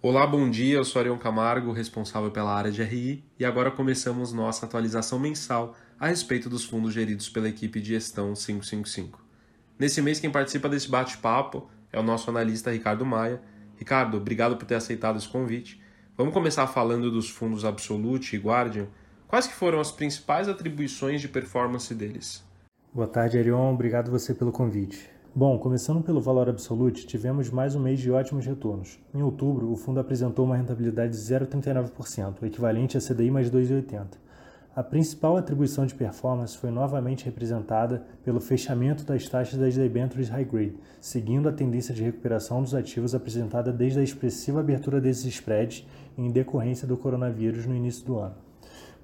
Olá, bom dia. Eu sou Arion Camargo, responsável pela área de RI, e agora começamos nossa atualização mensal a respeito dos fundos geridos pela equipe de gestão 555. Nesse mês, quem participa desse bate-papo é o nosso analista Ricardo Maia. Ricardo, obrigado por ter aceitado esse convite. Vamos começar falando dos fundos Absolute e Guardian. Quais que foram as principais atribuições de performance deles? Boa tarde, Arion. Obrigado você pelo convite. Bom, começando pelo valor absoluto, tivemos mais um mês de ótimos retornos. Em outubro, o fundo apresentou uma rentabilidade de 0,39%, o equivalente a CDI mais 2,80%. A principal atribuição de performance foi novamente representada pelo fechamento das taxas das debêntures high grade, seguindo a tendência de recuperação dos ativos apresentada desde a expressiva abertura desses spreads em decorrência do coronavírus no início do ano.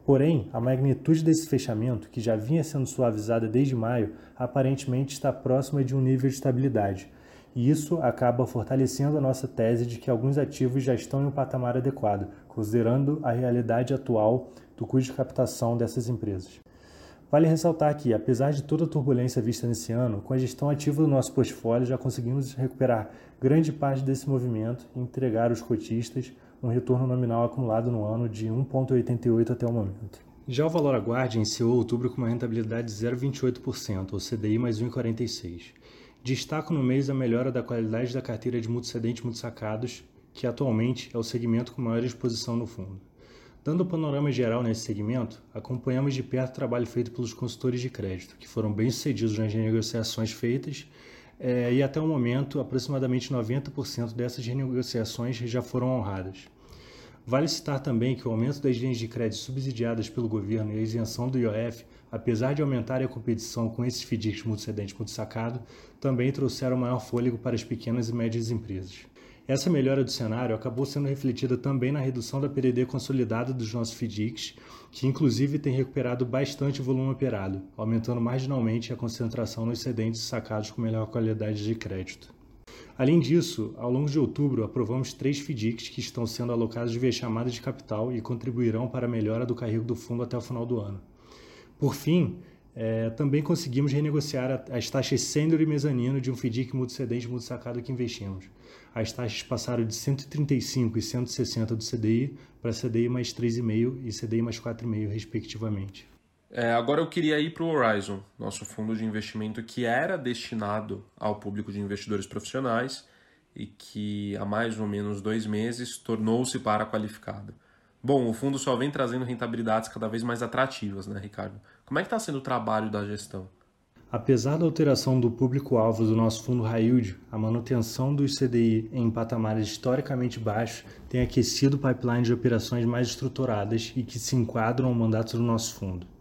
Porém, a magnitude desse fechamento, que já vinha sendo suavizada desde maio, aparentemente está próxima de um nível de estabilidade. E isso acaba fortalecendo a nossa tese de que alguns ativos já estão em um patamar adequado, considerando a realidade atual do custo de captação dessas empresas. Vale ressaltar que, apesar de toda a turbulência vista nesse ano, com a gestão ativa do nosso portfólio já conseguimos recuperar grande parte desse movimento e entregar aos cotistas um retorno nominal acumulado no ano de 1,88 até o momento. Já o valor aguarde iniciou outubro com uma rentabilidade de 0,28%, ou CDI mais 1,46. Destaco no mês a melhora da qualidade da carteira de multicedente multisacados, que atualmente é o segmento com maior exposição no fundo. Dando o panorama geral nesse segmento, acompanhamos de perto o trabalho feito pelos consultores de crédito, que foram bem sucedidos nas negociações feitas é, e até o momento aproximadamente 90% dessas renegociações já foram honradas. Vale citar também que o aumento das linhas de crédito subsidiadas pelo governo e a isenção do IOF, apesar de aumentarem a competição com esses FDICs multicedente multisacado, também trouxeram maior fôlego para as pequenas e médias empresas. Essa melhora do cenário acabou sendo refletida também na redução da PDD consolidada dos nossos FDICs, que inclusive tem recuperado bastante o volume operado, aumentando marginalmente a concentração nos excedentes sacados com melhor qualidade de crédito. Além disso, ao longo de outubro, aprovamos três FDICs que estão sendo alocados de via chamada de capital e contribuirão para a melhora do carrego do fundo até o final do ano. Por fim, é, também conseguimos renegociar as taxas sênior e mezanino de um FDIC multicedente multisacado que investimos. As taxas passaram de 135 e 160 do CDI para CDI mais 3,5 e CDI mais 4,5, respectivamente. É, agora eu queria ir para o Horizon, nosso fundo de investimento que era destinado ao público de investidores profissionais e que há mais ou menos dois meses tornou-se para qualificado. Bom, o fundo só vem trazendo rentabilidades cada vez mais atrativas, né, Ricardo? Como é que está sendo o trabalho da gestão? Apesar da alteração do público-alvo do nosso fundo yield, a manutenção dos CDI em patamares historicamente baixos tem aquecido o pipeline de operações mais estruturadas e que se enquadram ao mandato do nosso fundo.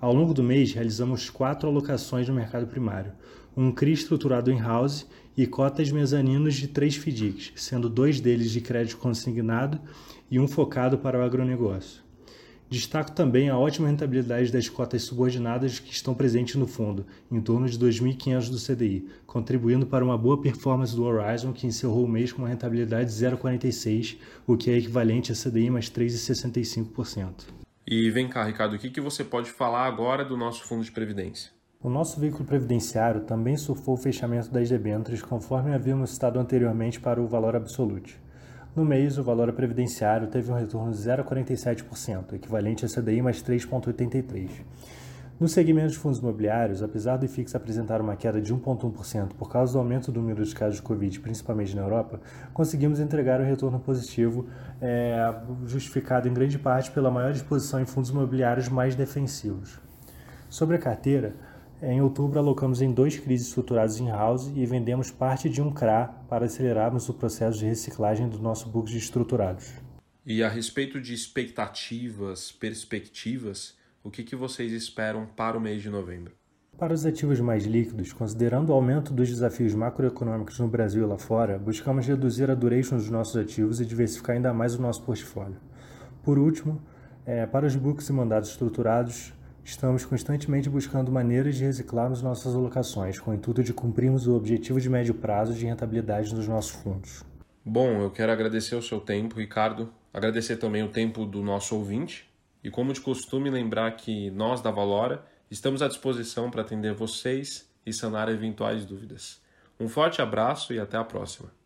Ao longo do mês, realizamos quatro alocações no mercado primário, um CRI estruturado em house e cotas mezaninos de três FDICs, sendo dois deles de crédito consignado e um focado para o agronegócio. Destaco também a ótima rentabilidade das cotas subordinadas que estão presentes no fundo, em torno de 2.500 do CDI, contribuindo para uma boa performance do Horizon, que encerrou o mês com uma rentabilidade de 0,46, o que é equivalente a CDI mais 3,65%. E vem cá, Ricardo, o que, que você pode falar agora do nosso fundo de previdência? O nosso veículo previdenciário também surfou o fechamento das debêntures, conforme havíamos citado anteriormente para o valor absoluto. No mês, o valor previdenciário teve um retorno de 0,47%, equivalente a CDI mais 3,83%. No segmento de fundos imobiliários, apesar do IFIX apresentar uma queda de 1,1% por causa do aumento do número de casos de Covid, principalmente na Europa, conseguimos entregar um retorno positivo, é, justificado em grande parte pela maior disposição em fundos imobiliários mais defensivos. Sobre a carteira, em outubro alocamos em dois crises estruturados em house e vendemos parte de um CRA para acelerarmos o processo de reciclagem do nosso book de estruturados. E a respeito de expectativas, perspectivas, o que, que vocês esperam para o mês de novembro? Para os ativos mais líquidos, considerando o aumento dos desafios macroeconômicos no Brasil e lá fora, buscamos reduzir a duration dos nossos ativos e diversificar ainda mais o nosso portfólio. Por último, é, para os books e mandados estruturados, estamos constantemente buscando maneiras de reciclarmos nossas alocações, com o intuito de cumprirmos o objetivo de médio prazo de rentabilidade dos nossos fundos. Bom, eu quero agradecer o seu tempo, Ricardo, agradecer também o tempo do nosso ouvinte e, como de costume, lembrar que nós da Valora estamos à disposição para atender vocês e sanar eventuais dúvidas. Um forte abraço e até a próxima.